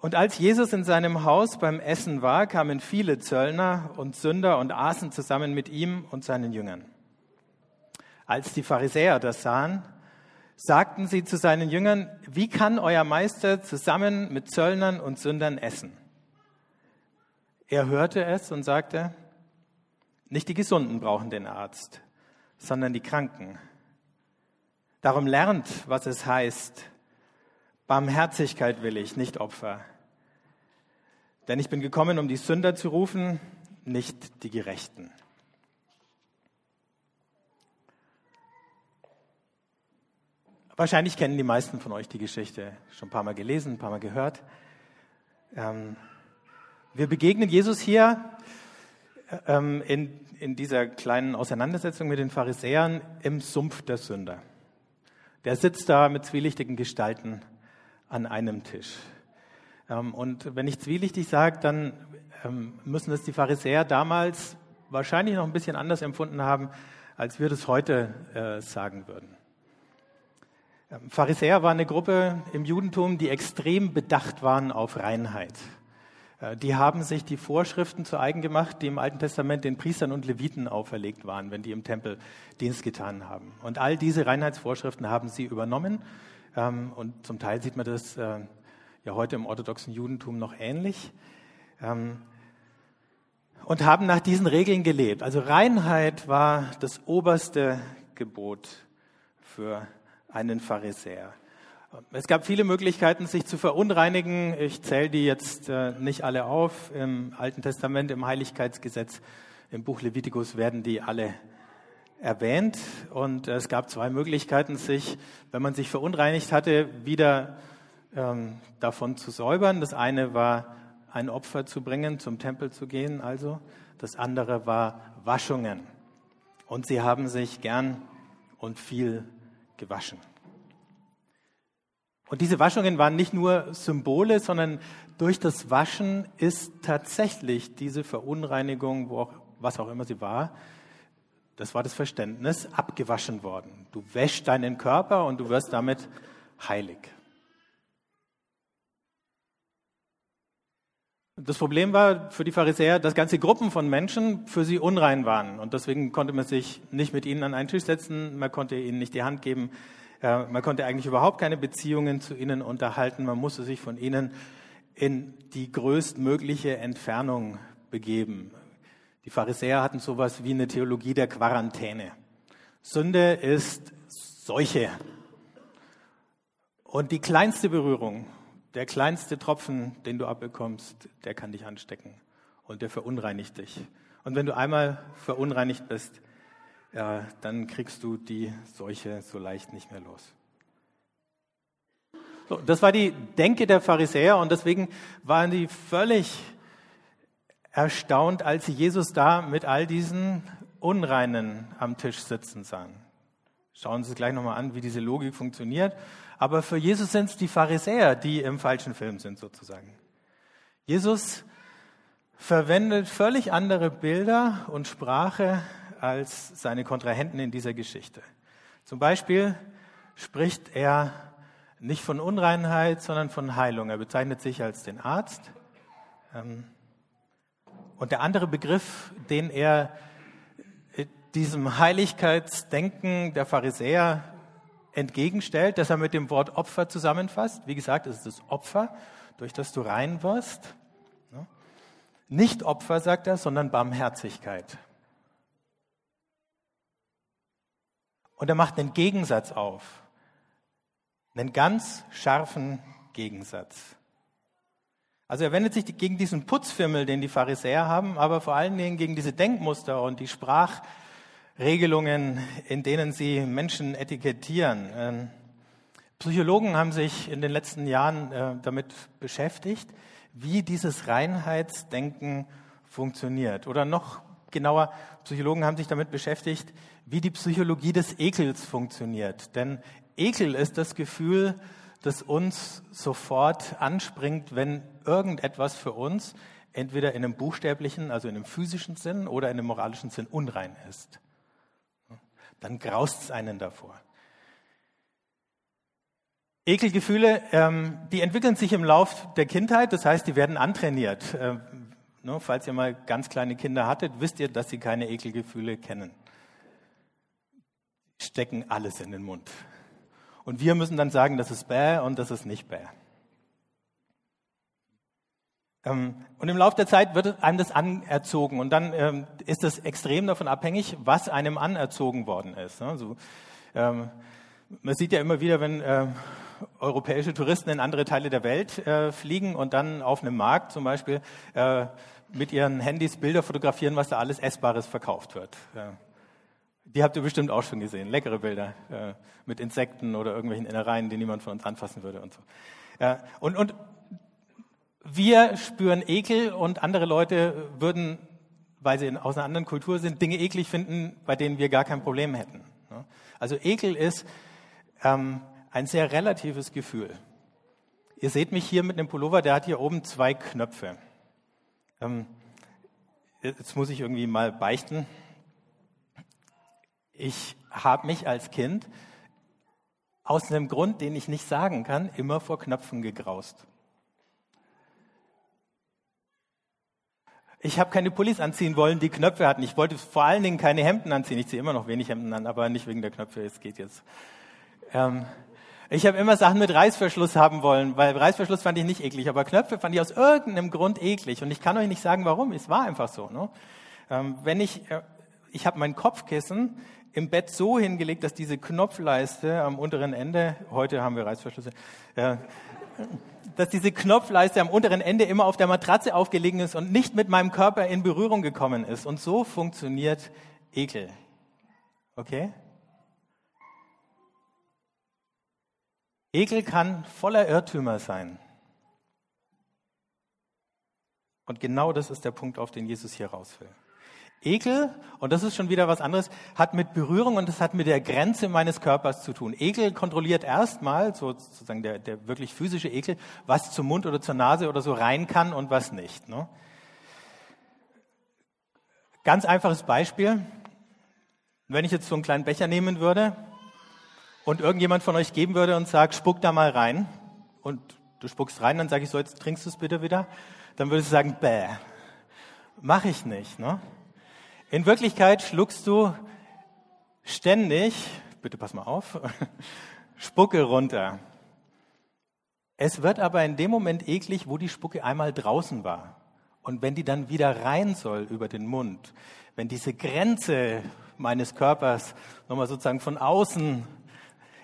Und als Jesus in seinem Haus beim Essen war, kamen viele Zöllner und Sünder und aßen zusammen mit ihm und seinen Jüngern. Als die Pharisäer das sahen, sagten sie zu seinen Jüngern, wie kann euer Meister zusammen mit Zöllnern und Sündern essen? Er hörte es und sagte, nicht die Gesunden brauchen den Arzt, sondern die Kranken. Darum lernt, was es heißt, Barmherzigkeit will ich, nicht Opfer. Denn ich bin gekommen, um die Sünder zu rufen, nicht die Gerechten. Wahrscheinlich kennen die meisten von euch die Geschichte schon ein paar Mal gelesen, ein paar Mal gehört. Ähm, wir begegnen Jesus hier ähm, in, in dieser kleinen Auseinandersetzung mit den Pharisäern im Sumpf der Sünder. Der sitzt da mit zwielichtigen Gestalten an einem Tisch. Ähm, und wenn ich zwielichtig sage, dann ähm, müssen es die Pharisäer damals wahrscheinlich noch ein bisschen anders empfunden haben, als wir das heute äh, sagen würden. Ähm, Pharisäer waren eine Gruppe im Judentum, die extrem bedacht waren auf Reinheit. Äh, die haben sich die Vorschriften zu eigen gemacht, die im Alten Testament den Priestern und Leviten auferlegt waren, wenn die im Tempel Dienst getan haben. Und all diese Reinheitsvorschriften haben sie übernommen ähm, und zum Teil sieht man das äh, ja heute im orthodoxen Judentum noch ähnlich. Ähm, und haben nach diesen Regeln gelebt. Also Reinheit war das oberste Gebot für einen Pharisäer. Es gab viele Möglichkeiten, sich zu verunreinigen. Ich zähle die jetzt äh, nicht alle auf. Im Alten Testament, im Heiligkeitsgesetz, im Buch Levitikus werden die alle erwähnt. Und es gab zwei Möglichkeiten, sich, wenn man sich verunreinigt hatte, wieder ähm, davon zu säubern. Das eine war, ein Opfer zu bringen, zum Tempel zu gehen, also. Das andere war Waschungen. Und sie haben sich gern und viel gewaschen. Und diese Waschungen waren nicht nur Symbole, sondern durch das Waschen ist tatsächlich diese Verunreinigung, wo auch, was auch immer sie war, das war das Verständnis, abgewaschen worden. Du wäschst deinen Körper und du wirst damit heilig. Das Problem war für die Pharisäer, dass ganze Gruppen von Menschen für sie unrein waren. Und deswegen konnte man sich nicht mit ihnen an einen Tisch setzen, man konnte ihnen nicht die Hand geben, man konnte eigentlich überhaupt keine Beziehungen zu ihnen unterhalten, man musste sich von ihnen in die größtmögliche Entfernung begeben. Die Pharisäer hatten sowas wie eine Theologie der Quarantäne. Sünde ist Seuche. Und die kleinste Berührung, der kleinste Tropfen, den du abbekommst, der kann dich anstecken und der verunreinigt dich. Und wenn du einmal verunreinigt bist, ja, dann kriegst du die Seuche so leicht nicht mehr los. So, das war die Denke der Pharisäer und deswegen waren die völlig erstaunt, als sie Jesus da mit all diesen Unreinen am Tisch sitzen sahen. Schauen Sie sich gleich nochmal an, wie diese Logik funktioniert. Aber für Jesus sind es die Pharisäer, die im falschen Film sind sozusagen. Jesus verwendet völlig andere Bilder und Sprache als seine Kontrahenten in dieser Geschichte. Zum Beispiel spricht er nicht von Unreinheit, sondern von Heilung. Er bezeichnet sich als den Arzt. Ähm, und der andere Begriff, den er diesem Heiligkeitsdenken der Pharisäer entgegenstellt, dass er mit dem Wort Opfer zusammenfasst. Wie gesagt, es ist das Opfer, durch das du rein wirst. Nicht Opfer, sagt er, sondern Barmherzigkeit. Und er macht einen Gegensatz auf. Einen ganz scharfen Gegensatz. Also er wendet sich gegen diesen Putzfimmel, den die Pharisäer haben, aber vor allen Dingen gegen diese Denkmuster und die Sprachregelungen, in denen sie Menschen etikettieren. Ähm, Psychologen haben sich in den letzten Jahren äh, damit beschäftigt, wie dieses Reinheitsdenken funktioniert. Oder noch genauer, Psychologen haben sich damit beschäftigt, wie die Psychologie des Ekels funktioniert. Denn Ekel ist das Gefühl, das uns sofort anspringt, wenn irgendetwas für uns entweder in einem buchstäblichen, also in einem physischen Sinn oder in einem moralischen Sinn unrein ist. Dann graust es einen davor. Ekelgefühle, ähm, die entwickeln sich im Lauf der Kindheit, das heißt, die werden antrainiert. Ähm, ne, falls ihr mal ganz kleine Kinder hattet, wisst ihr, dass sie keine Ekelgefühle kennen. Stecken alles in den Mund. Und wir müssen dann sagen, das ist bäh und das ist nicht bäh. Ähm, und im Laufe der Zeit wird einem das anerzogen und dann ähm, ist es extrem davon abhängig, was einem anerzogen worden ist. Also, man sieht ja immer wieder, wenn europäische Touristen in andere Teile der Welt äh, fliegen und dann auf einem Markt zum Beispiel äh, mit ihren Handys Bilder fotografieren, was da alles Essbares verkauft wird. Die habt ihr bestimmt auch schon gesehen. Leckere Bilder mit Insekten oder irgendwelchen Innereien, die niemand von uns anfassen würde und so. Und, und wir spüren Ekel und andere Leute würden, weil sie aus einer anderen Kultur sind, Dinge eklig finden, bei denen wir gar kein Problem hätten. Also Ekel ist ähm, ein sehr relatives Gefühl. Ihr seht mich hier mit einem Pullover, der hat hier oben zwei Knöpfe. Ähm, jetzt muss ich irgendwie mal beichten. Ich habe mich als Kind aus einem Grund, den ich nicht sagen kann, immer vor Knöpfen gegraust. Ich habe keine Pullis anziehen wollen, die Knöpfe hatten. Ich wollte vor allen Dingen keine Hemden anziehen. Ich ziehe immer noch wenig Hemden an, aber nicht wegen der Knöpfe. Es geht jetzt. Ähm, ich habe immer Sachen mit Reißverschluss haben wollen, weil Reißverschluss fand ich nicht eklig, aber Knöpfe fand ich aus irgendeinem Grund eklig. Und ich kann euch nicht sagen, warum. Es war einfach so. Ne? Ähm, wenn ich, äh, ich habe mein Kopfkissen im Bett so hingelegt, dass diese Knopfleiste am unteren Ende, heute haben wir Reißverschlüsse, äh, dass diese Knopfleiste am unteren Ende immer auf der Matratze aufgelegen ist und nicht mit meinem Körper in Berührung gekommen ist. Und so funktioniert Ekel. Okay? Ekel kann voller Irrtümer sein. Und genau das ist der Punkt, auf den Jesus hier raus will. Ekel, und das ist schon wieder was anderes, hat mit Berührung und das hat mit der Grenze meines Körpers zu tun. Ekel kontrolliert erstmal, sozusagen der, der wirklich physische Ekel, was zum Mund oder zur Nase oder so rein kann und was nicht. Ne? Ganz einfaches Beispiel. Wenn ich jetzt so einen kleinen Becher nehmen würde und irgendjemand von euch geben würde und sagt, spuck da mal rein und du spuckst rein, dann sage ich so, jetzt trinkst du es bitte wieder, dann würdest du sagen, bäh, mach ich nicht. Ne? In Wirklichkeit schluckst du ständig, bitte pass mal auf, Spucke runter. Es wird aber in dem Moment eklig, wo die Spucke einmal draußen war. Und wenn die dann wieder rein soll über den Mund, wenn diese Grenze meines Körpers nochmal sozusagen von außen,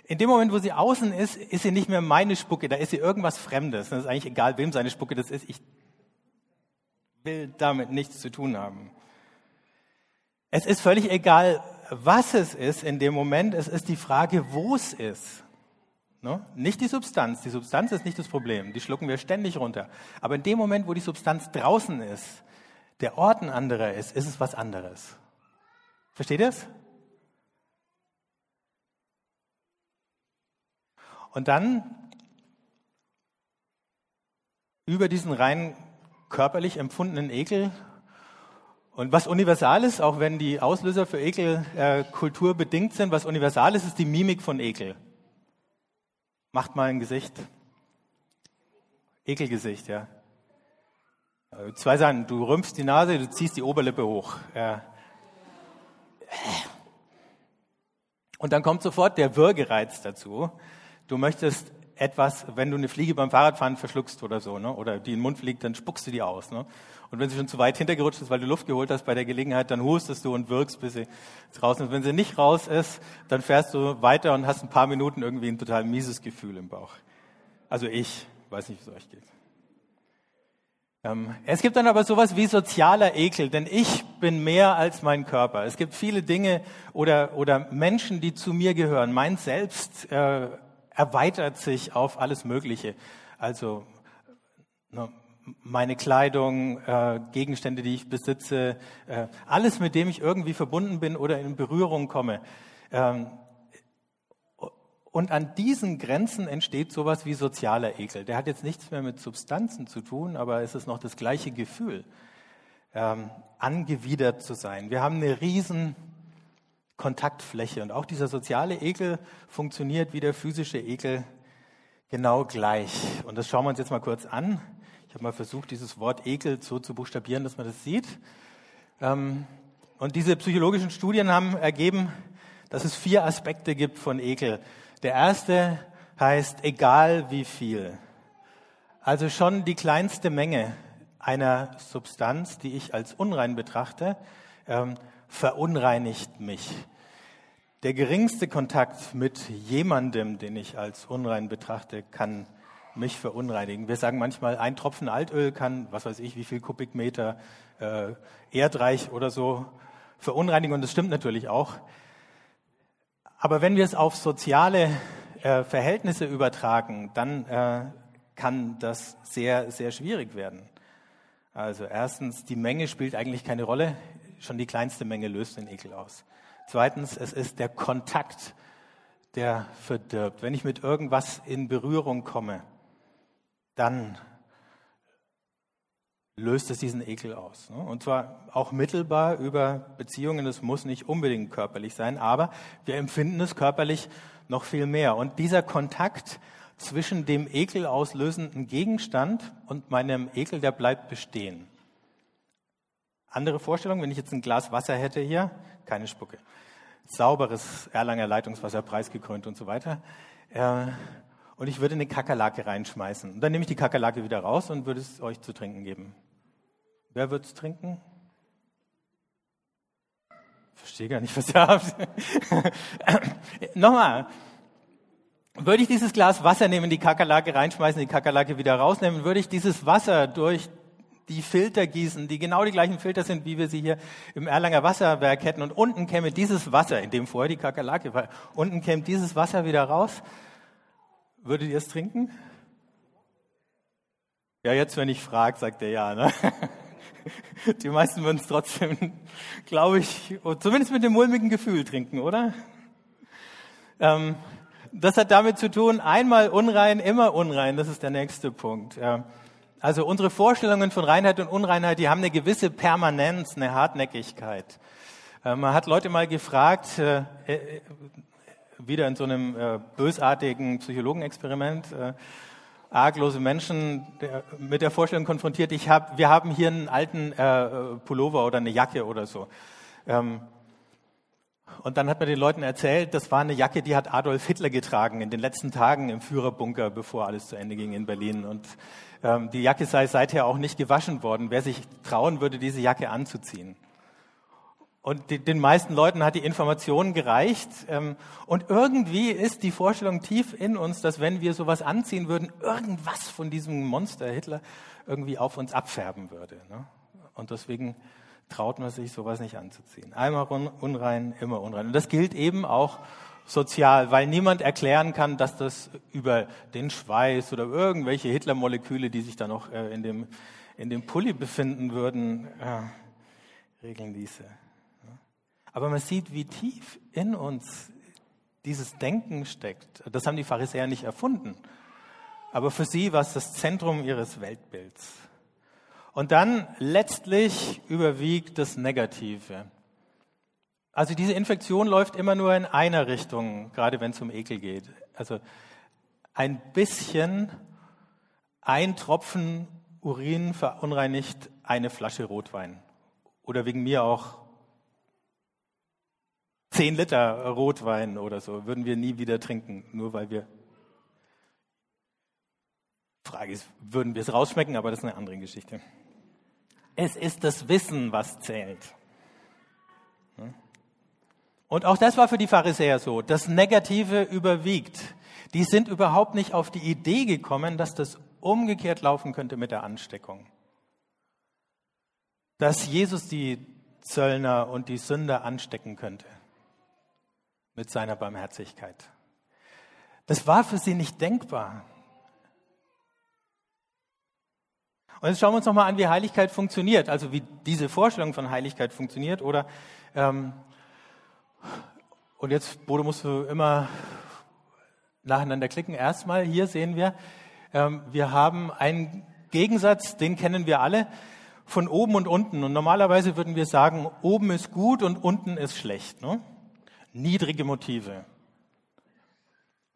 in dem Moment, wo sie außen ist, ist sie nicht mehr meine Spucke, da ist sie irgendwas Fremdes. Das ist eigentlich egal, wem seine Spucke das ist. Ich will damit nichts zu tun haben. Es ist völlig egal, was es ist in dem Moment. Es ist die Frage, wo es ist. Ne? Nicht die Substanz. Die Substanz ist nicht das Problem. Die schlucken wir ständig runter. Aber in dem Moment, wo die Substanz draußen ist, der Ort ein anderer ist, ist es was anderes. Versteht ihr es? Und dann über diesen rein körperlich empfundenen Ekel und was universal ist, auch wenn die Auslöser für Ekel äh, kulturbedingt sind, was universal ist, ist die Mimik von Ekel. Macht mal ein Gesicht. Ekelgesicht, ja. Äh, zwei Sachen. Du rümpfst die Nase, du ziehst die Oberlippe hoch. Ja. Und dann kommt sofort der Würgereiz dazu. Du möchtest etwas, wenn du eine Fliege beim Fahrradfahren verschluckst oder so, ne? oder die in den Mund fliegt, dann spuckst du die aus. Ne? Und wenn sie schon zu weit hintergerutscht ist, weil du Luft geholt hast bei der Gelegenheit, dann hustest du und wirkst, bis sie raus ist. Wenn sie nicht raus ist, dann fährst du weiter und hast ein paar Minuten irgendwie ein total mieses Gefühl im Bauch. Also ich, weiß nicht, wie es euch geht. Ähm, es gibt dann aber sowas wie sozialer Ekel, denn ich bin mehr als mein Körper. Es gibt viele Dinge oder, oder Menschen, die zu mir gehören. Mein Selbst äh, erweitert sich auf alles Mögliche. Also ne, meine Kleidung, äh, Gegenstände, die ich besitze, äh, alles, mit dem ich irgendwie verbunden bin oder in Berührung komme. Ähm, und an diesen Grenzen entsteht sowas wie sozialer Ekel. Der hat jetzt nichts mehr mit Substanzen zu tun, aber es ist noch das gleiche Gefühl, ähm, angewidert zu sein. Wir haben eine riesen Kontaktfläche und auch dieser soziale Ekel funktioniert wie der physische Ekel genau gleich. Und das schauen wir uns jetzt mal kurz an. Ich habe mal versucht, dieses Wort Ekel so zu buchstabieren, dass man das sieht. Ähm, und diese psychologischen Studien haben ergeben, dass es vier Aspekte gibt von Ekel. Der erste heißt egal wie viel. Also schon die kleinste Menge einer Substanz, die ich als unrein betrachte, ähm, verunreinigt mich. Der geringste Kontakt mit jemandem, den ich als unrein betrachte, kann mich verunreinigen. Wir sagen manchmal, ein Tropfen Altöl kann, was weiß ich, wie viel Kubikmeter äh, Erdreich oder so verunreinigen. Und das stimmt natürlich auch. Aber wenn wir es auf soziale äh, Verhältnisse übertragen, dann äh, kann das sehr, sehr schwierig werden. Also erstens, die Menge spielt eigentlich keine Rolle. Schon die kleinste Menge löst den Ekel aus. Zweitens, es ist der Kontakt, der verdirbt. Wenn ich mit irgendwas in Berührung komme, dann löst es diesen Ekel aus. Ne? Und zwar auch mittelbar über Beziehungen. Das muss nicht unbedingt körperlich sein, aber wir empfinden es körperlich noch viel mehr. Und dieser Kontakt zwischen dem Ekel auslösenden Gegenstand und meinem Ekel, der bleibt bestehen. Andere Vorstellung, wenn ich jetzt ein Glas Wasser hätte hier, keine Spucke. Sauberes Erlanger Leitungswasser, preisgekrönt und so weiter. Äh, und ich würde eine Kakerlake reinschmeißen. Und dann nehme ich die Kakerlake wieder raus und würde es euch zu trinken geben. Wer wird es trinken? Verstehe gar nicht, was ihr habt. Nochmal. Würde ich dieses Glas Wasser nehmen, die Kakerlake reinschmeißen, die Kakerlake wieder rausnehmen, würde ich dieses Wasser durch die Filter gießen, die genau die gleichen Filter sind, wie wir sie hier im Erlanger Wasserwerk hätten. Und unten käme dieses Wasser, in dem vorher die Kakerlake war, unten käme dieses Wasser wieder raus. Würdet ihr es trinken? Ja, jetzt, wenn ich frage, sagt er ja. Ne? Die meisten würden es trotzdem, glaube ich, zumindest mit dem mulmigen Gefühl trinken, oder? Ähm, das hat damit zu tun, einmal unrein, immer unrein. Das ist der nächste Punkt. Ja. Also unsere Vorstellungen von Reinheit und Unreinheit, die haben eine gewisse Permanenz, eine Hartnäckigkeit. Äh, man hat Leute mal gefragt, äh, äh, wieder in so einem bösartigen Psychologenexperiment, arglose Menschen mit der Vorstellung konfrontiert, ich hab, wir haben hier einen alten Pullover oder eine Jacke oder so. Ähm, und dann hat man den Leuten erzählt, das war eine Jacke, die hat Adolf Hitler getragen in den letzten Tagen im Führerbunker, bevor alles zu Ende ging in Berlin. Und ähm, die Jacke sei seither auch nicht gewaschen worden. Wer sich trauen würde, diese Jacke anzuziehen. Und die, den meisten Leuten hat die Information gereicht. Ähm, und irgendwie ist die Vorstellung tief in uns, dass wenn wir sowas anziehen würden, irgendwas von diesem Monster Hitler irgendwie auf uns abfärben würde. Ne? Und deswegen traut man sich, sowas nicht anzuziehen. Einmal unrein, immer unrein. Und das gilt eben auch sozial, weil niemand erklären kann, dass das über den Schweiß oder irgendwelche Hitlermoleküle, die sich da noch äh, in dem, in dem Pulli befinden würden, äh, regeln ließe. Aber man sieht, wie tief in uns dieses Denken steckt. Das haben die Pharisäer nicht erfunden. Aber für sie war es das Zentrum ihres Weltbilds. Und dann letztlich überwiegt das Negative. Also diese Infektion läuft immer nur in einer Richtung, gerade wenn es um Ekel geht. Also ein bisschen, ein Tropfen Urin verunreinigt eine Flasche Rotwein. Oder wegen mir auch zehn Liter Rotwein oder so würden wir nie wieder trinken, nur weil wir. Frage ist, würden wir es rausschmecken, aber das ist eine andere Geschichte. Es ist das Wissen, was zählt. Und auch das war für die Pharisäer so. Das Negative überwiegt. Die sind überhaupt nicht auf die Idee gekommen, dass das umgekehrt laufen könnte mit der Ansteckung. Dass Jesus die Zöllner und die Sünder anstecken könnte mit seiner Barmherzigkeit. Das war für sie nicht denkbar. Und jetzt schauen wir uns nochmal an, wie Heiligkeit funktioniert, also wie diese Vorstellung von Heiligkeit funktioniert. Oder ähm, und jetzt, Bodo, musst du immer nacheinander klicken. Erstmal hier sehen wir, ähm, wir haben einen Gegensatz, den kennen wir alle, von oben und unten. Und normalerweise würden wir sagen, oben ist gut und unten ist schlecht. Ne? niedrige Motive.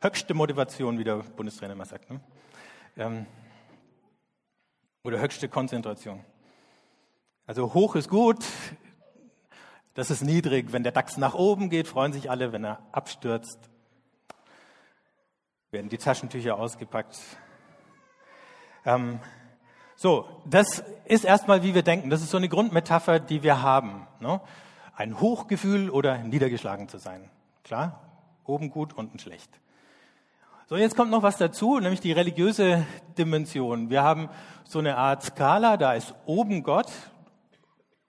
höchste Motivation, wie der Bundestrainer immer sagt. Ne? Ähm, oder höchste Konzentration. Also hoch ist gut, das ist niedrig. Wenn der DAX nach oben geht, freuen sich alle. Wenn er abstürzt, werden die Taschentücher ausgepackt. Ähm, so, das ist erstmal, wie wir denken. Das ist so eine Grundmetapher, die wir haben. Ne? Ein Hochgefühl oder niedergeschlagen zu sein. Klar, oben gut, unten schlecht. So, jetzt kommt noch was dazu, nämlich die religiöse Dimension. Wir haben so eine Art Skala, da ist oben Gott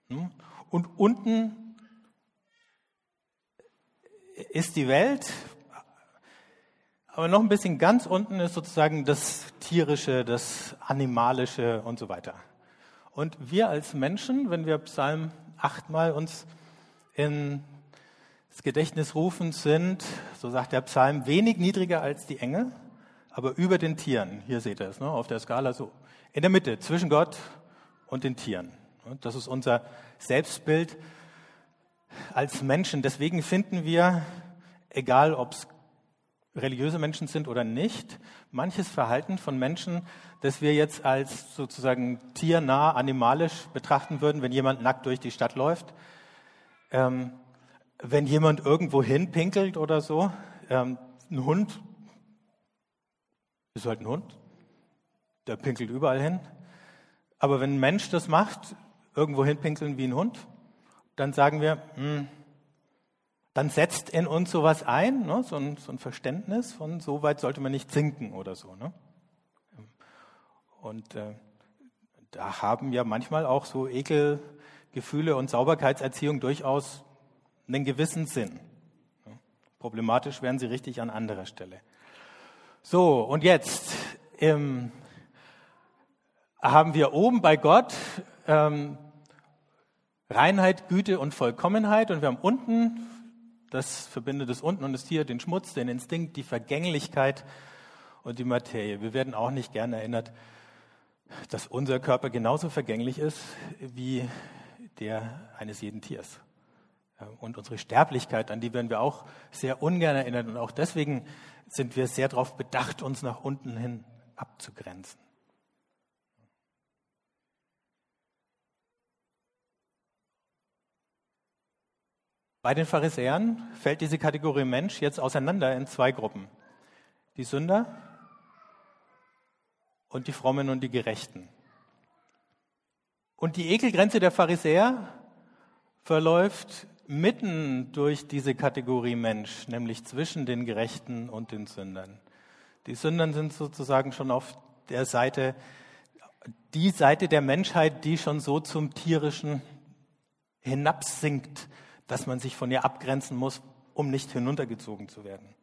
hm, und unten ist die Welt, aber noch ein bisschen ganz unten ist sozusagen das Tierische, das Animalische und so weiter. Und wir als Menschen, wenn wir Psalm 8 mal uns in das Gedächtnis rufen, sind, so sagt der Psalm, wenig niedriger als die Engel, aber über den Tieren. Hier seht ihr es, ne, auf der Skala so. In der Mitte, zwischen Gott und den Tieren. Das ist unser Selbstbild als Menschen. Deswegen finden wir, egal ob es religiöse Menschen sind oder nicht, manches Verhalten von Menschen, das wir jetzt als sozusagen tiernah, animalisch betrachten würden, wenn jemand nackt durch die Stadt läuft, ähm, wenn jemand irgendwo hinpinkelt oder so, ähm, ein Hund ist halt ein Hund, der pinkelt überall hin. Aber wenn ein Mensch das macht, irgendwo hinpinkeln wie ein Hund, dann sagen wir, mh, hm, dann setzt in uns sowas ein, ne? so, ein, so, ein, Verständnis von so weit sollte man nicht sinken oder so. Ne? Und äh, da haben ja manchmal auch so Ekelgefühle und Sauberkeitserziehung durchaus einen gewissen Sinn. Problematisch werden sie richtig an anderer Stelle. So, und jetzt ähm, haben wir oben bei Gott ähm, Reinheit, Güte und Vollkommenheit und wir haben unten das verbindet das unten und das Tier, den Schmutz, den Instinkt, die Vergänglichkeit und die Materie. Wir werden auch nicht gern erinnert, dass unser Körper genauso vergänglich ist wie der eines jeden Tiers. Und unsere Sterblichkeit, an die werden wir auch sehr ungern erinnert. Und auch deswegen sind wir sehr darauf bedacht, uns nach unten hin abzugrenzen. Bei den Pharisäern fällt diese Kategorie Mensch jetzt auseinander in zwei Gruppen. Die Sünder und die Frommen und die Gerechten. Und die Ekelgrenze der Pharisäer verläuft mitten durch diese Kategorie Mensch, nämlich zwischen den Gerechten und den Sündern. Die Sündern sind sozusagen schon auf der Seite, die Seite der Menschheit, die schon so zum Tierischen hinabsinkt, dass man sich von ihr abgrenzen muss, um nicht hinuntergezogen zu werden.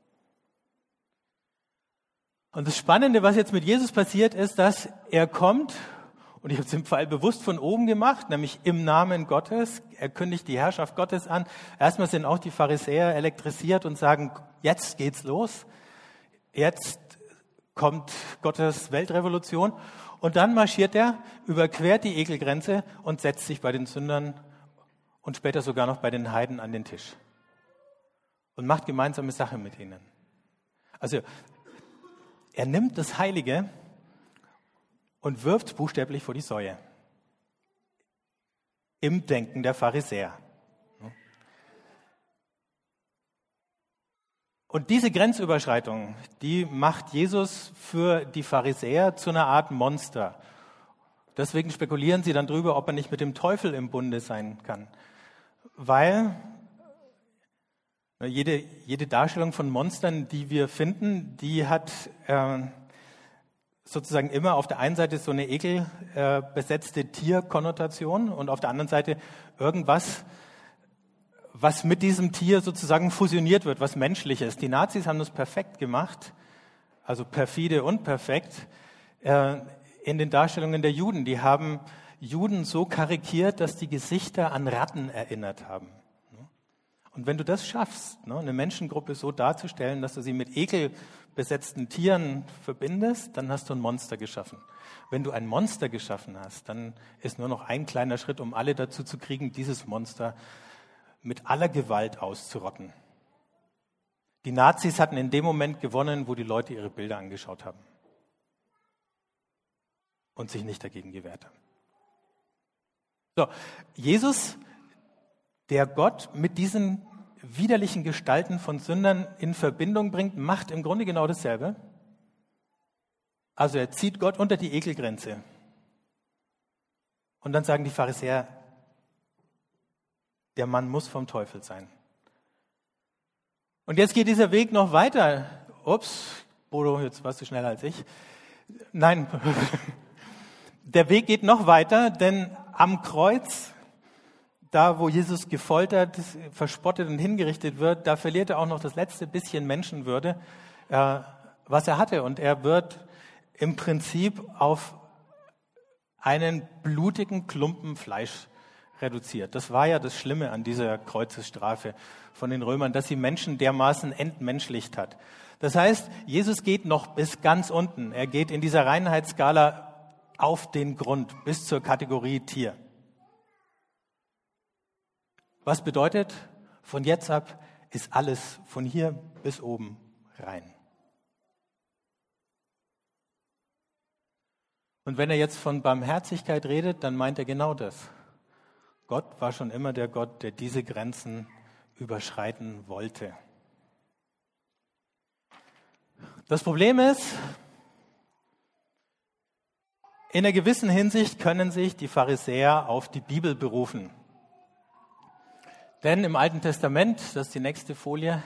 Und das Spannende, was jetzt mit Jesus passiert, ist, dass er kommt, und ich habe es im Fall bewusst von oben gemacht, nämlich im Namen Gottes. Er kündigt die Herrschaft Gottes an. Erstmal sind auch die Pharisäer elektrisiert und sagen, jetzt geht's los. Jetzt kommt Gottes Weltrevolution. Und dann marschiert er, überquert die Ekelgrenze und setzt sich bei den Sündern und später sogar noch bei den Heiden an den Tisch und macht gemeinsame Sache mit ihnen. Also er nimmt das Heilige und wirft buchstäblich vor die Säue. Im Denken der Pharisäer. Und diese Grenzüberschreitung, die macht Jesus für die Pharisäer zu einer Art Monster. Deswegen spekulieren sie dann drüber, ob er nicht mit dem Teufel im Bunde sein kann weil jede, jede Darstellung von Monstern, die wir finden, die hat äh, sozusagen immer auf der einen Seite so eine ekelbesetzte äh, Tierkonnotation und auf der anderen Seite irgendwas, was mit diesem Tier sozusagen fusioniert wird, was menschlich ist. Die Nazis haben das perfekt gemacht, also perfide und perfekt, äh, in den Darstellungen der Juden. Die haben Juden so karikiert, dass die Gesichter an Ratten erinnert haben. Und wenn du das schaffst, ne, eine Menschengruppe so darzustellen, dass du sie mit ekelbesetzten Tieren verbindest, dann hast du ein Monster geschaffen. Wenn du ein Monster geschaffen hast, dann ist nur noch ein kleiner Schritt, um alle dazu zu kriegen, dieses Monster mit aller Gewalt auszurotten. Die Nazis hatten in dem Moment gewonnen, wo die Leute ihre Bilder angeschaut haben und sich nicht dagegen gewehrt haben. So, Jesus, der Gott mit diesen widerlichen Gestalten von Sündern in Verbindung bringt, macht im Grunde genau dasselbe. Also er zieht Gott unter die Ekelgrenze. Und dann sagen die Pharisäer, der Mann muss vom Teufel sein. Und jetzt geht dieser Weg noch weiter. Ups, Bodo, jetzt warst du schneller als ich. Nein, der Weg geht noch weiter, denn am Kreuz, da wo Jesus gefoltert, verspottet und hingerichtet wird, da verliert er auch noch das letzte bisschen Menschenwürde, äh, was er hatte. Und er wird im Prinzip auf einen blutigen Klumpen Fleisch reduziert. Das war ja das Schlimme an dieser Kreuzesstrafe von den Römern, dass sie Menschen dermaßen entmenschlicht hat. Das heißt, Jesus geht noch bis ganz unten. Er geht in dieser Reinheitsskala auf den Grund bis zur Kategorie Tier. Was bedeutet, von jetzt ab ist alles von hier bis oben rein. Und wenn er jetzt von Barmherzigkeit redet, dann meint er genau das. Gott war schon immer der Gott, der diese Grenzen überschreiten wollte. Das Problem ist, in einer gewissen Hinsicht können sich die Pharisäer auf die Bibel berufen. Denn im Alten Testament, das ist die nächste Folie,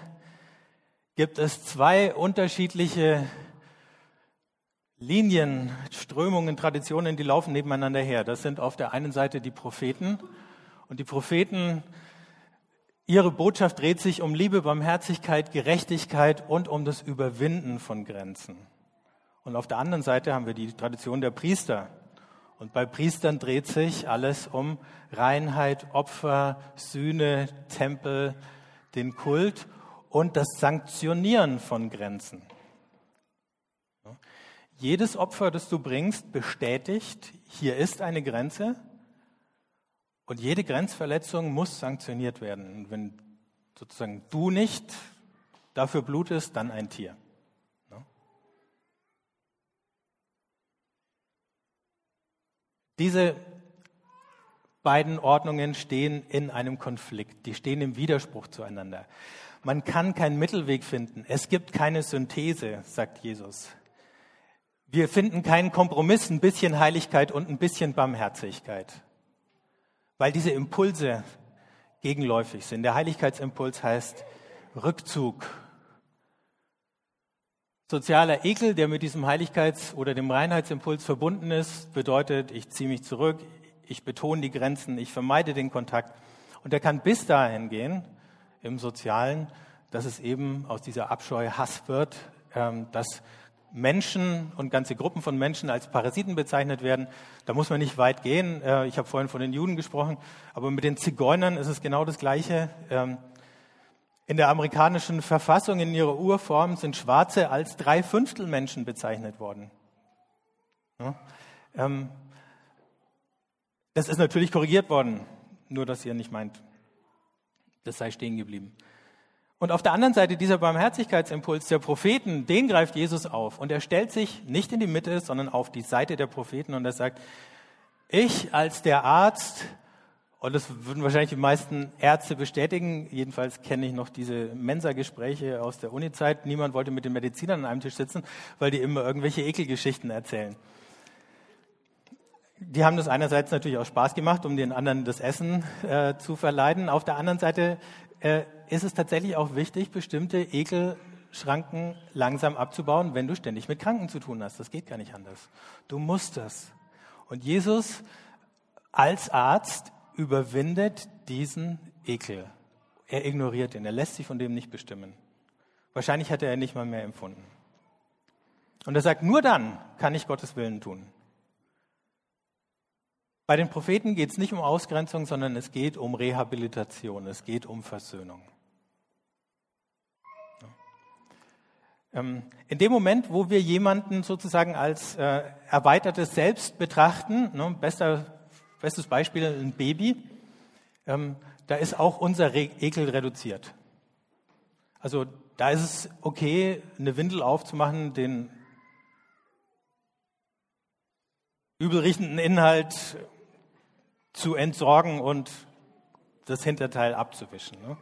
gibt es zwei unterschiedliche Linien, Strömungen, Traditionen, die laufen nebeneinander her. Das sind auf der einen Seite die Propheten und die Propheten, ihre Botschaft dreht sich um Liebe, Barmherzigkeit, Gerechtigkeit und um das Überwinden von Grenzen. Und auf der anderen Seite haben wir die Tradition der Priester. Und bei Priestern dreht sich alles um Reinheit, Opfer, Sühne, Tempel, den Kult und das Sanktionieren von Grenzen. Jedes Opfer, das du bringst, bestätigt, hier ist eine Grenze und jede Grenzverletzung muss sanktioniert werden. Wenn sozusagen du nicht dafür blutest, dann ein Tier. Diese beiden Ordnungen stehen in einem Konflikt, die stehen im Widerspruch zueinander. Man kann keinen Mittelweg finden. Es gibt keine Synthese, sagt Jesus. Wir finden keinen Kompromiss, ein bisschen Heiligkeit und ein bisschen Barmherzigkeit, weil diese Impulse gegenläufig sind. Der Heiligkeitsimpuls heißt Rückzug. Sozialer Ekel, der mit diesem Heiligkeits- oder dem Reinheitsimpuls verbunden ist, bedeutet, ich ziehe mich zurück, ich betone die Grenzen, ich vermeide den Kontakt. Und er kann bis dahin gehen im Sozialen, dass es eben aus dieser Abscheu Hass wird, ähm, dass Menschen und ganze Gruppen von Menschen als Parasiten bezeichnet werden. Da muss man nicht weit gehen. Äh, ich habe vorhin von den Juden gesprochen, aber mit den Zigeunern ist es genau das Gleiche. In der amerikanischen Verfassung in ihrer Urform sind Schwarze als Dreiviertelmenschen bezeichnet worden. Ähm, das ist natürlich korrigiert worden, nur dass ihr nicht meint, das sei stehen geblieben. Und auf der anderen Seite dieser Barmherzigkeitsimpuls der Propheten, den greift Jesus auf. Und er stellt sich nicht in die Mitte, sondern auf die Seite der Propheten und er sagt, ich als der Arzt, und das würden wahrscheinlich die meisten Ärzte bestätigen, jedenfalls kenne ich noch diese Mensa-Gespräche aus der Uni-Zeit, niemand wollte mit den Medizinern an einem Tisch sitzen, weil die immer irgendwelche Ekelgeschichten erzählen. Die haben das einerseits natürlich auch Spaß gemacht, um den anderen das Essen äh, zu verleiden. Auf der anderen Seite äh, ist es tatsächlich auch wichtig, bestimmte Ekelschranken langsam abzubauen, wenn du ständig mit Kranken zu tun hast. Das geht gar nicht anders. Du musst das. Und Jesus als Arzt überwindet diesen Ekel. Er ignoriert ihn. Er lässt sich von dem nicht bestimmen. Wahrscheinlich hat er ihn nicht mal mehr empfunden. Und er sagt, nur dann kann ich Gottes Willen tun. Bei den Propheten geht es nicht um Ausgrenzung, sondern es geht um Rehabilitation, es geht um Versöhnung. Ähm, in dem Moment, wo wir jemanden sozusagen als äh, erweitertes Selbst betrachten, ne, bester, bestes Beispiel ein Baby, ähm, da ist auch unser Ekel reduziert. Also da ist es okay, eine Windel aufzumachen, den übelriechenden Inhalt zu entsorgen und das Hinterteil abzuwischen. Ne?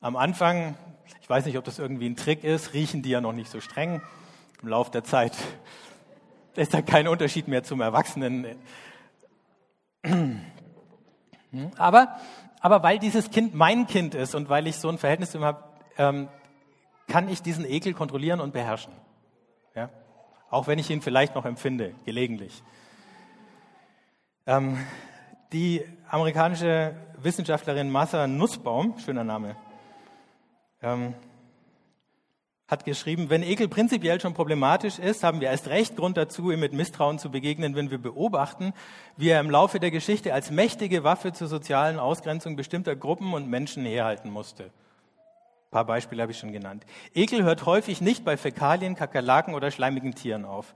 Am Anfang, ich weiß nicht, ob das irgendwie ein Trick ist, riechen die ja noch nicht so streng. Im Laufe der Zeit ist da kein Unterschied mehr zum Erwachsenen. Aber, aber weil dieses Kind mein Kind ist und weil ich so ein Verhältnis zu ihm habe, ähm, kann ich diesen Ekel kontrollieren und beherrschen. Ja? Auch wenn ich ihn vielleicht noch empfinde, gelegentlich. Ähm, die amerikanische Wissenschaftlerin Martha Nussbaum, schöner Name, ähm, hat geschrieben, wenn Ekel prinzipiell schon problematisch ist, haben wir erst recht Grund dazu, ihm mit Misstrauen zu begegnen, wenn wir beobachten, wie er im Laufe der Geschichte als mächtige Waffe zur sozialen Ausgrenzung bestimmter Gruppen und Menschen herhalten musste. Ein paar Beispiele habe ich schon genannt. Ekel hört häufig nicht bei Fäkalien, Kakerlaken oder schleimigen Tieren auf.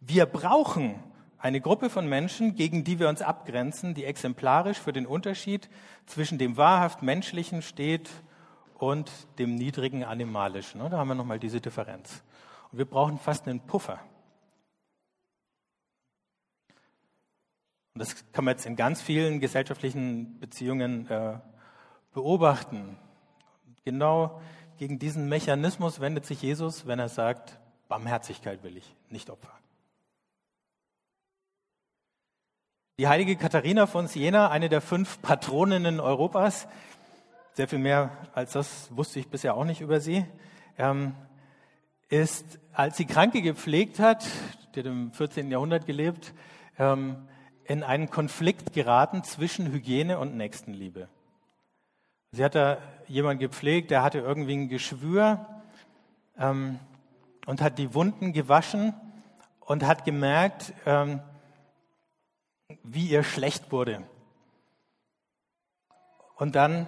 Wir brauchen eine Gruppe von Menschen, gegen die wir uns abgrenzen, die exemplarisch für den Unterschied zwischen dem wahrhaft Menschlichen steht und dem niedrigen Animalischen. Da haben wir nochmal diese Differenz. Und wir brauchen fast einen Puffer. Und das kann man jetzt in ganz vielen gesellschaftlichen Beziehungen äh, beobachten. Genau gegen diesen Mechanismus wendet sich Jesus, wenn er sagt, Barmherzigkeit will ich, nicht Opfer. Die heilige Katharina von Siena, eine der fünf Patroninnen Europas, sehr viel mehr als das wusste ich bisher auch nicht über sie, ähm, ist, als sie Kranke gepflegt hat, die hat im 14. Jahrhundert gelebt, ähm, in einen Konflikt geraten zwischen Hygiene und Nächstenliebe. Sie hat da jemanden gepflegt, der hatte irgendwie ein Geschwür ähm, und hat die Wunden gewaschen und hat gemerkt, ähm, wie ihr schlecht wurde. Und dann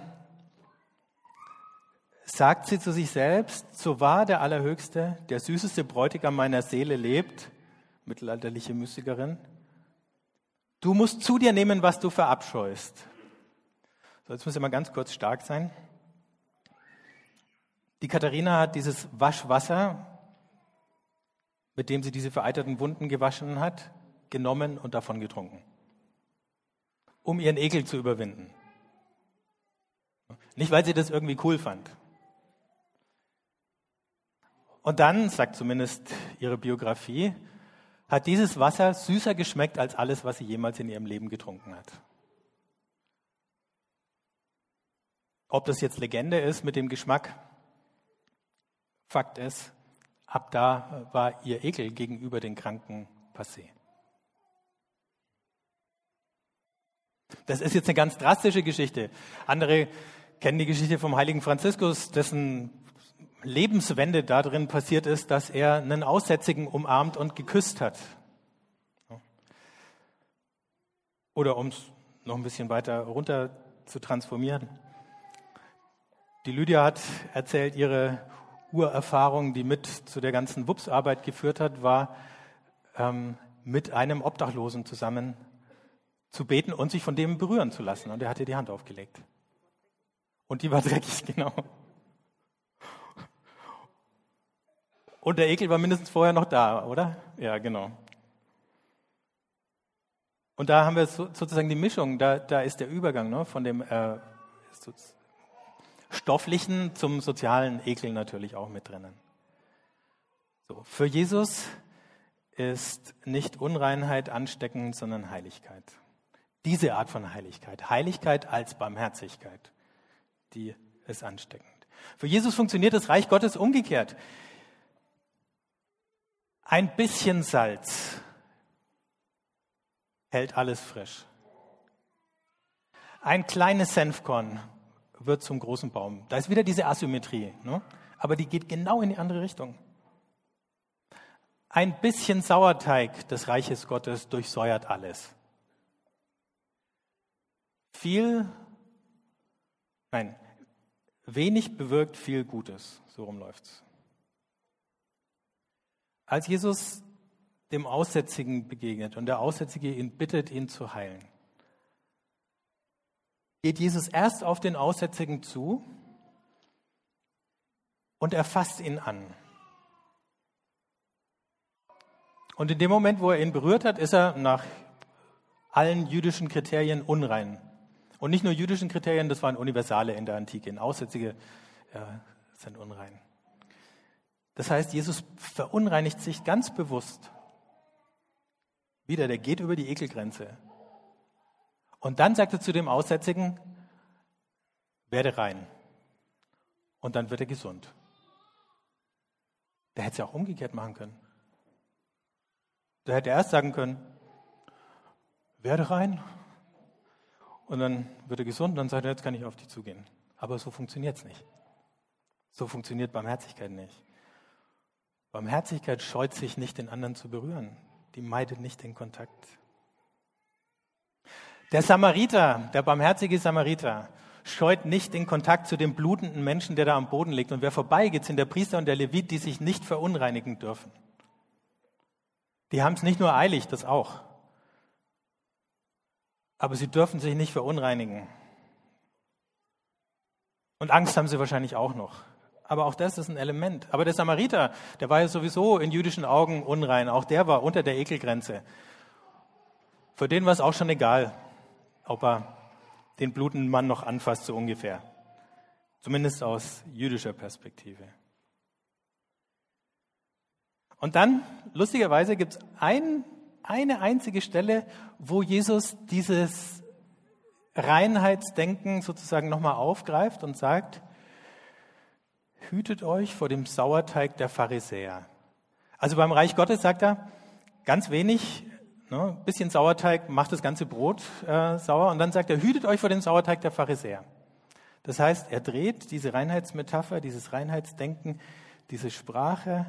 sagt sie zu sich selbst, so wahr der Allerhöchste, der süßeste Bräutigam meiner Seele lebt, mittelalterliche Mystikerin, du musst zu dir nehmen, was du verabscheust. So, jetzt muss ich mal ganz kurz stark sein. Die Katharina hat dieses Waschwasser, mit dem sie diese vereiterten Wunden gewaschen hat, genommen und davon getrunken, um ihren Ekel zu überwinden. Nicht, weil sie das irgendwie cool fand. Und dann, sagt zumindest ihre Biografie, hat dieses Wasser süßer geschmeckt als alles, was sie jemals in ihrem Leben getrunken hat. Ob das jetzt Legende ist mit dem Geschmack, Fakt ist, ab da war ihr Ekel gegenüber den Kranken passé. Das ist jetzt eine ganz drastische Geschichte. Andere kennen die Geschichte vom heiligen Franziskus, dessen Lebenswende darin passiert ist, dass er einen Aussätzigen umarmt und geküsst hat. Oder um es noch ein bisschen weiter runter zu transformieren. Die Lydia hat erzählt, ihre Urerfahrung, die mit zu der ganzen Wupsarbeit geführt hat, war, ähm, mit einem Obdachlosen zusammen zu beten und sich von dem berühren zu lassen. Und er hat ihr die Hand aufgelegt. Und die war dreckig, genau. Und der Ekel war mindestens vorher noch da, oder? Ja, genau. Und da haben wir sozusagen die Mischung, da, da ist der Übergang ne, von dem äh, stofflichen zum sozialen Ekel natürlich auch mit drinnen. So, für Jesus ist nicht Unreinheit ansteckend, sondern Heiligkeit. Diese Art von Heiligkeit, Heiligkeit als Barmherzigkeit, die ist ansteckend. Für Jesus funktioniert das Reich Gottes umgekehrt. Ein bisschen Salz hält alles frisch. Ein kleines Senfkorn wird zum großen Baum. Da ist wieder diese Asymmetrie, ne? aber die geht genau in die andere Richtung. Ein bisschen Sauerteig des Reiches Gottes durchsäuert alles. Viel, nein, wenig bewirkt viel Gutes. So rum läuft's. Als Jesus dem Aussätzigen begegnet und der Aussätzige ihn bittet, ihn zu heilen, geht Jesus erst auf den Aussätzigen zu und er fasst ihn an. Und in dem Moment, wo er ihn berührt hat, ist er nach allen jüdischen Kriterien unrein. Und nicht nur jüdischen Kriterien, das waren universale in der Antike. Aussätzige äh, sind unrein. Das heißt, Jesus verunreinigt sich ganz bewusst. Wieder, der geht über die Ekelgrenze. Und dann sagt er zu dem Aussätzigen, werde rein. Und dann wird er gesund. Der hätte es ja auch umgekehrt machen können. Der hätte erst sagen können, werde rein. Und dann wird er gesund und dann sagt er, jetzt kann ich auf dich zugehen. Aber so funktioniert es nicht. So funktioniert Barmherzigkeit nicht. Barmherzigkeit scheut sich nicht, den anderen zu berühren. Die meidet nicht den Kontakt. Der Samariter, der barmherzige Samariter, scheut nicht den Kontakt zu dem blutenden Menschen, der da am Boden liegt. Und wer vorbeigeht, sind der Priester und der Levit, die sich nicht verunreinigen dürfen. Die haben es nicht nur eilig, das auch. Aber sie dürfen sich nicht verunreinigen. Und Angst haben sie wahrscheinlich auch noch. Aber auch das ist ein Element. Aber der Samariter, der war ja sowieso in jüdischen Augen unrein. Auch der war unter der Ekelgrenze. Für den war es auch schon egal, ob er den blutenden Mann noch anfasst, so ungefähr. Zumindest aus jüdischer Perspektive. Und dann, lustigerweise, gibt es ein, eine einzige Stelle, wo Jesus dieses Reinheitsdenken sozusagen nochmal aufgreift und sagt, hütet euch vor dem Sauerteig der Pharisäer. Also beim Reich Gottes sagt er, ganz wenig, ne, bisschen Sauerteig macht das ganze Brot äh, sauer. Und dann sagt er, hütet euch vor dem Sauerteig der Pharisäer. Das heißt, er dreht diese Reinheitsmetapher, dieses Reinheitsdenken, diese Sprache,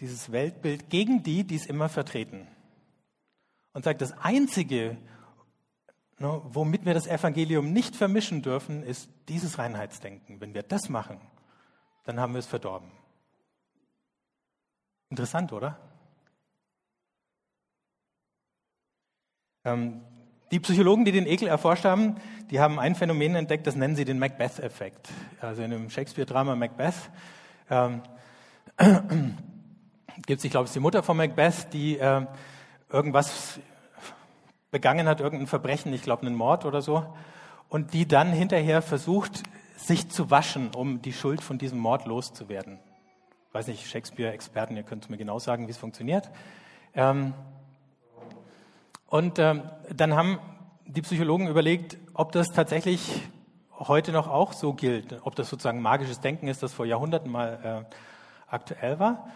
dieses Weltbild gegen die, die es immer vertreten. Und sagt, das Einzige, ne, womit wir das Evangelium nicht vermischen dürfen, ist dieses Reinheitsdenken. Wenn wir das machen, dann haben wir es verdorben. Interessant, oder? Ähm, die Psychologen, die den Ekel erforscht haben, die haben ein Phänomen entdeckt, das nennen sie den Macbeth-Effekt. Also in dem Shakespeare-Drama Macbeth ähm, gibt es, ich glaube, es die Mutter von Macbeth, die äh, irgendwas begangen hat, irgendein Verbrechen, ich glaube einen Mord oder so, und die dann hinterher versucht, sich zu waschen, um die Schuld von diesem Mord loszuwerden. Ich weiß nicht, Shakespeare-Experten, ihr könnt mir genau sagen, wie es funktioniert. Ähm, und ähm, dann haben die Psychologen überlegt, ob das tatsächlich heute noch auch so gilt, ob das sozusagen magisches Denken ist, das vor Jahrhunderten mal äh, aktuell war.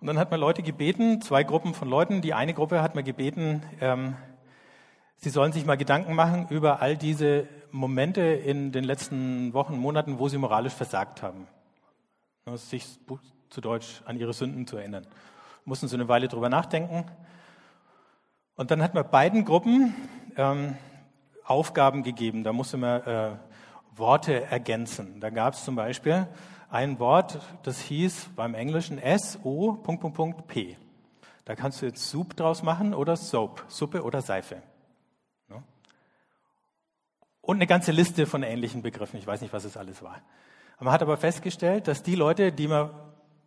Und dann hat man Leute gebeten, zwei Gruppen von Leuten. Die eine Gruppe hat man gebeten, ähm, sie sollen sich mal Gedanken machen über all diese Momente in den letzten Wochen, Monaten, wo sie moralisch versagt haben. Sich zu Deutsch an ihre Sünden zu erinnern. Mussten sie eine Weile drüber nachdenken. Und dann hat man beiden Gruppen ähm, Aufgaben gegeben. Da musste man äh, Worte ergänzen. Da gab es zum Beispiel ein Wort, das hieß beim Englischen S-O, Punkt, Punkt, Punkt, P. Da kannst du jetzt Soup draus machen oder Soap, Suppe oder Seife. Und eine ganze Liste von ähnlichen Begriffen. Ich weiß nicht, was es alles war. Man hat aber festgestellt, dass die Leute, die man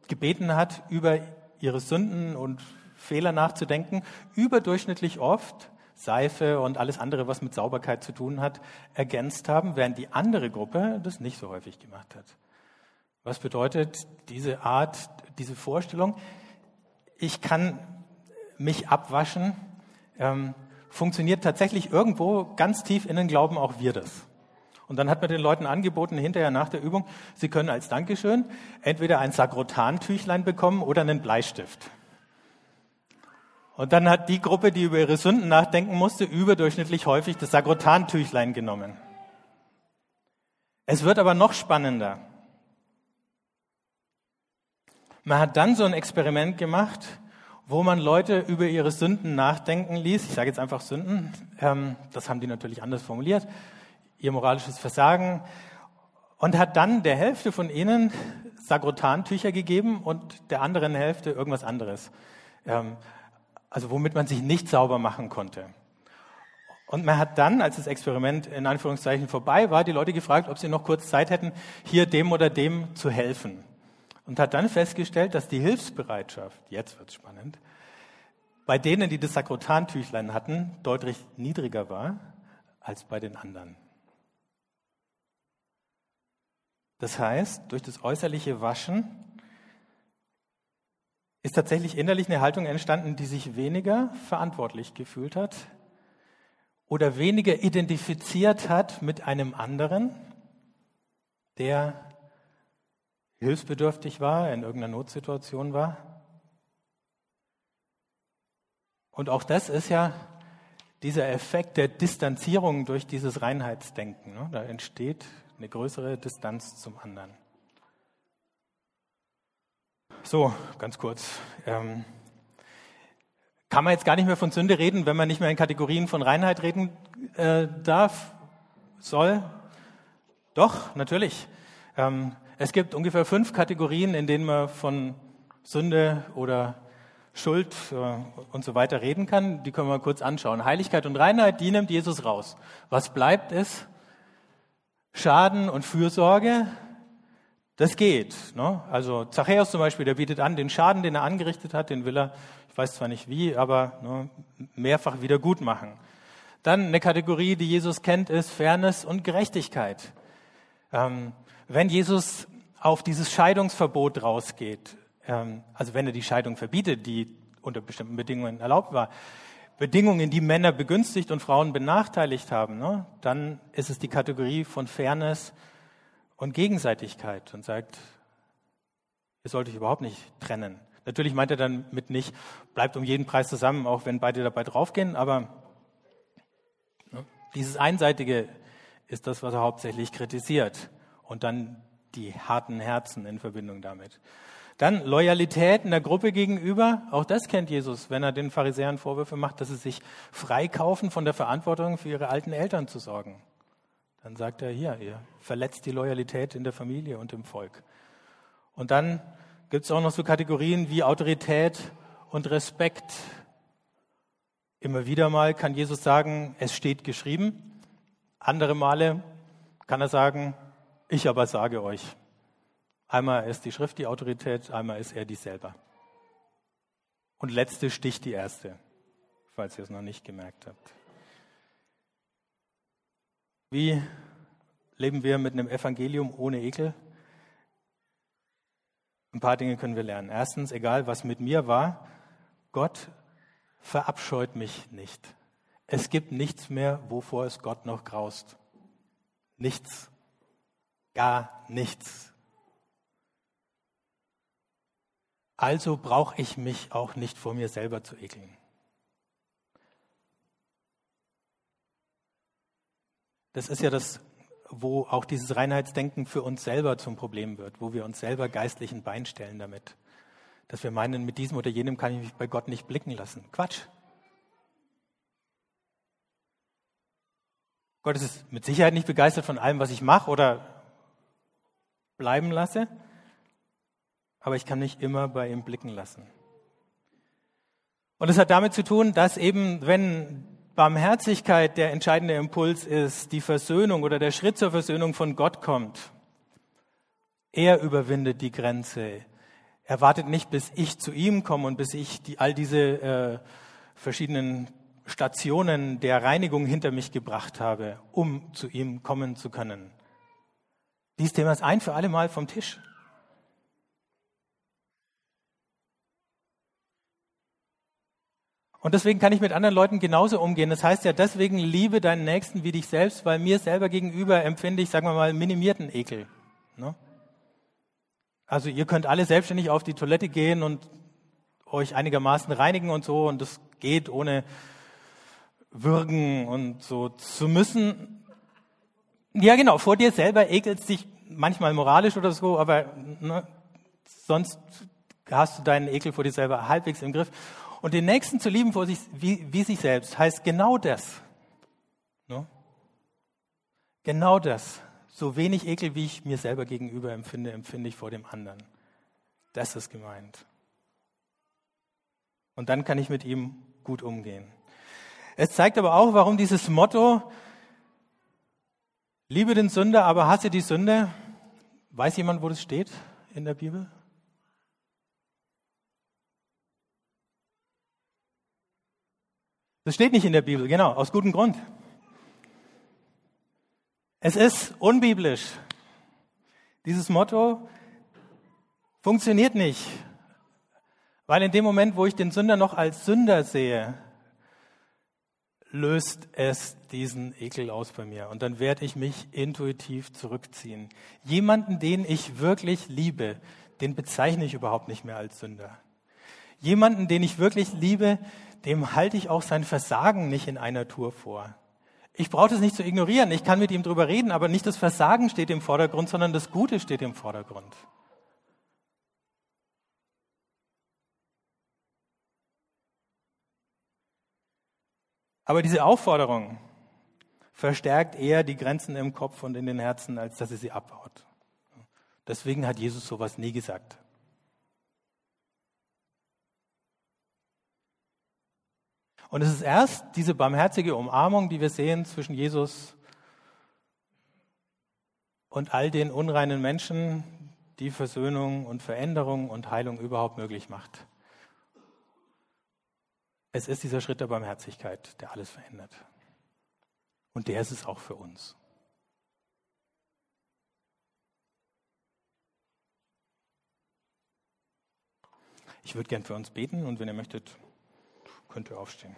gebeten hat, über ihre Sünden und Fehler nachzudenken, überdurchschnittlich oft Seife und alles andere, was mit Sauberkeit zu tun hat, ergänzt haben, während die andere Gruppe das nicht so häufig gemacht hat. Was bedeutet diese Art, diese Vorstellung? Ich kann mich abwaschen, ähm, funktioniert tatsächlich irgendwo ganz tief innen glauben auch wir das. Und dann hat man den Leuten angeboten, hinterher nach der Übung, sie können als Dankeschön entweder ein Sagrotantüchlein bekommen oder einen Bleistift. Und dann hat die Gruppe, die über ihre Sünden nachdenken musste, überdurchschnittlich häufig das Sagrotantüchlein genommen. Es wird aber noch spannender. Man hat dann so ein Experiment gemacht, wo man Leute über ihre Sünden nachdenken ließ. Ich sage jetzt einfach Sünden, ähm, das haben die natürlich anders formuliert, ihr moralisches Versagen. Und hat dann der Hälfte von ihnen Sagrotantücher gegeben und der anderen Hälfte irgendwas anderes. Ähm, also womit man sich nicht sauber machen konnte. Und man hat dann, als das Experiment in Anführungszeichen vorbei war, die Leute gefragt, ob sie noch kurz Zeit hätten, hier dem oder dem zu helfen. Und hat dann festgestellt, dass die Hilfsbereitschaft, jetzt wird's spannend, bei denen, die das Sakrotantüchlein hatten, deutlich niedriger war als bei den anderen. Das heißt, durch das äußerliche Waschen ist tatsächlich innerlich eine Haltung entstanden, die sich weniger verantwortlich gefühlt hat oder weniger identifiziert hat mit einem anderen, der hilfsbedürftig war, in irgendeiner Notsituation war. Und auch das ist ja dieser Effekt der Distanzierung durch dieses Reinheitsdenken. Ne? Da entsteht eine größere Distanz zum anderen. So, ganz kurz. Ähm, kann man jetzt gar nicht mehr von Sünde reden, wenn man nicht mehr in Kategorien von Reinheit reden äh, darf, soll? Doch, natürlich. Ähm, es gibt ungefähr fünf Kategorien, in denen man von Sünde oder Schuld äh, und so weiter reden kann. Die können wir kurz anschauen. Heiligkeit und Reinheit, die nimmt Jesus raus. Was bleibt ist Schaden und Fürsorge. Das geht. Ne? Also Zachäus zum Beispiel, der bietet an, den Schaden, den er angerichtet hat, den will er, ich weiß zwar nicht wie, aber ne, mehrfach wieder gut machen. Dann eine Kategorie, die Jesus kennt, ist Fairness und Gerechtigkeit. Ähm, wenn Jesus auf dieses Scheidungsverbot rausgeht, ähm, also wenn er die Scheidung verbietet, die unter bestimmten Bedingungen erlaubt war, Bedingungen, die Männer begünstigt und Frauen benachteiligt haben, ne, dann ist es die Kategorie von Fairness und Gegenseitigkeit und sagt, ihr sollt euch überhaupt nicht trennen. Natürlich meint er dann mit nicht, bleibt um jeden Preis zusammen, auch wenn beide dabei draufgehen, aber ne, dieses Einseitige ist das, was er hauptsächlich kritisiert. Und dann die harten Herzen in Verbindung damit. Dann Loyalität in der Gruppe gegenüber. Auch das kennt Jesus, wenn er den Pharisäern Vorwürfe macht, dass sie sich freikaufen von der Verantwortung für ihre alten Eltern zu sorgen. Dann sagt er hier, ihr verletzt die Loyalität in der Familie und im Volk. Und dann gibt es auch noch so Kategorien wie Autorität und Respekt. Immer wieder mal kann Jesus sagen, es steht geschrieben. Andere Male kann er sagen, ich aber sage euch. Einmal ist die Schrift die Autorität, einmal ist er die selber. Und letzte sticht die erste, falls ihr es noch nicht gemerkt habt. Wie leben wir mit einem Evangelium ohne Ekel? Ein paar Dinge können wir lernen. Erstens, egal was mit mir war, Gott verabscheut mich nicht. Es gibt nichts mehr, wovor es Gott noch graust. Nichts. Gar nichts. Also brauche ich mich auch nicht vor mir selber zu ekeln. Das ist ja das, wo auch dieses Reinheitsdenken für uns selber zum Problem wird, wo wir uns selber geistlichen Bein stellen damit. Dass wir meinen, mit diesem oder jenem kann ich mich bei Gott nicht blicken lassen. Quatsch. Gott ist mit Sicherheit nicht begeistert von allem, was ich mache oder bleiben lasse aber ich kann mich immer bei ihm blicken lassen. Und es hat damit zu tun, dass eben, wenn Barmherzigkeit der entscheidende Impuls ist, die Versöhnung oder der Schritt zur Versöhnung von Gott kommt, er überwindet die Grenze. Er wartet nicht, bis ich zu ihm komme und bis ich die, all diese äh, verschiedenen Stationen der Reinigung hinter mich gebracht habe, um zu ihm kommen zu können. Dieses Thema ist ein für alle Mal vom Tisch. Und deswegen kann ich mit anderen Leuten genauso umgehen. Das heißt ja, deswegen liebe deinen Nächsten wie dich selbst, weil mir selber gegenüber empfinde ich, sagen wir mal, minimierten Ekel. Ne? Also ihr könnt alle selbstständig auf die Toilette gehen und euch einigermaßen reinigen und so und das geht ohne würgen und so zu müssen. Ja genau, vor dir selber ekelst dich manchmal moralisch oder so, aber ne, sonst hast du deinen Ekel vor dir selber halbwegs im Griff. Und den Nächsten zu lieben vor sich, wie, wie sich selbst heißt genau das. Ne? Genau das. So wenig Ekel, wie ich mir selber gegenüber empfinde, empfinde ich vor dem anderen. Das ist gemeint. Und dann kann ich mit ihm gut umgehen. Es zeigt aber auch, warum dieses Motto, Liebe den Sünder, aber hasse die Sünde. Weiß jemand, wo das steht in der Bibel? Das steht nicht in der Bibel, genau, aus gutem Grund. Es ist unbiblisch. Dieses Motto funktioniert nicht, weil in dem Moment, wo ich den Sünder noch als Sünder sehe, löst es diesen Ekel aus bei mir und dann werde ich mich intuitiv zurückziehen. Jemanden, den ich wirklich liebe, den bezeichne ich überhaupt nicht mehr als Sünder. Jemanden, den ich wirklich liebe, dem halte ich auch sein Versagen nicht in einer Tour vor. Ich brauche das nicht zu ignorieren. Ich kann mit ihm drüber reden, aber nicht das Versagen steht im Vordergrund, sondern das Gute steht im Vordergrund. Aber diese Aufforderung verstärkt eher die Grenzen im Kopf und in den Herzen, als dass sie sie abbaut. Deswegen hat Jesus sowas nie gesagt. Und es ist erst diese barmherzige Umarmung, die wir sehen zwischen Jesus und all den unreinen Menschen, die Versöhnung und Veränderung und Heilung überhaupt möglich macht. Es ist dieser Schritt der Barmherzigkeit, der alles verändert. Und der ist es auch für uns. Ich würde gern für uns beten und wenn ihr möchtet, könnt ihr aufstehen.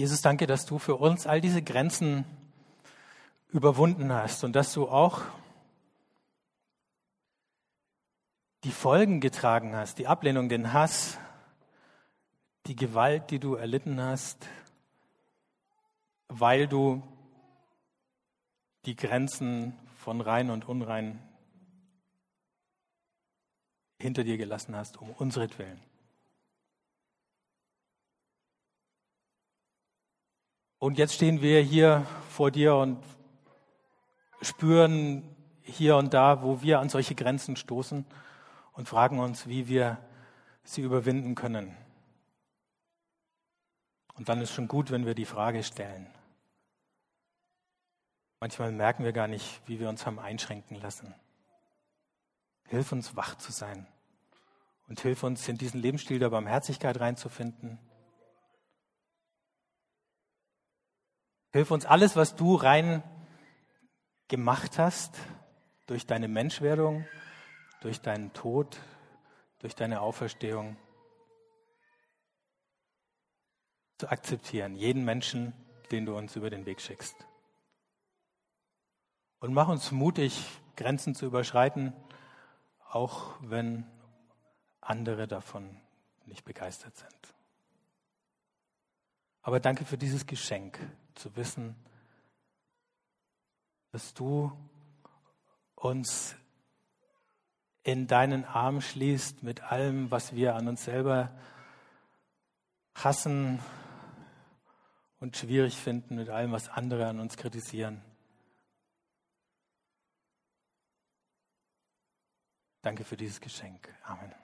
Jesus, danke, dass du für uns all diese Grenzen überwunden hast und dass du auch die Folgen getragen hast, die Ablehnung, den Hass, die Gewalt, die du erlitten hast, weil du die Grenzen von rein und unrein hinter dir gelassen hast, um unsretwillen. Und jetzt stehen wir hier vor dir und spüren hier und da, wo wir an solche Grenzen stoßen und fragen uns, wie wir sie überwinden können. Und dann ist schon gut, wenn wir die Frage stellen. Manchmal merken wir gar nicht, wie wir uns haben einschränken lassen. Hilf uns, wach zu sein. Und hilf uns, in diesen Lebensstil der Barmherzigkeit reinzufinden Hilf uns alles, was du rein gemacht hast, durch deine Menschwerdung, durch deinen Tod, durch deine Auferstehung, zu akzeptieren, jeden Menschen, den du uns über den Weg schickst. Und mach uns mutig, Grenzen zu überschreiten, auch wenn andere davon nicht begeistert sind. Aber danke für dieses Geschenk, zu wissen, dass du uns in deinen Arm schließt mit allem, was wir an uns selber hassen und schwierig finden, mit allem, was andere an uns kritisieren. Danke für dieses Geschenk. Amen.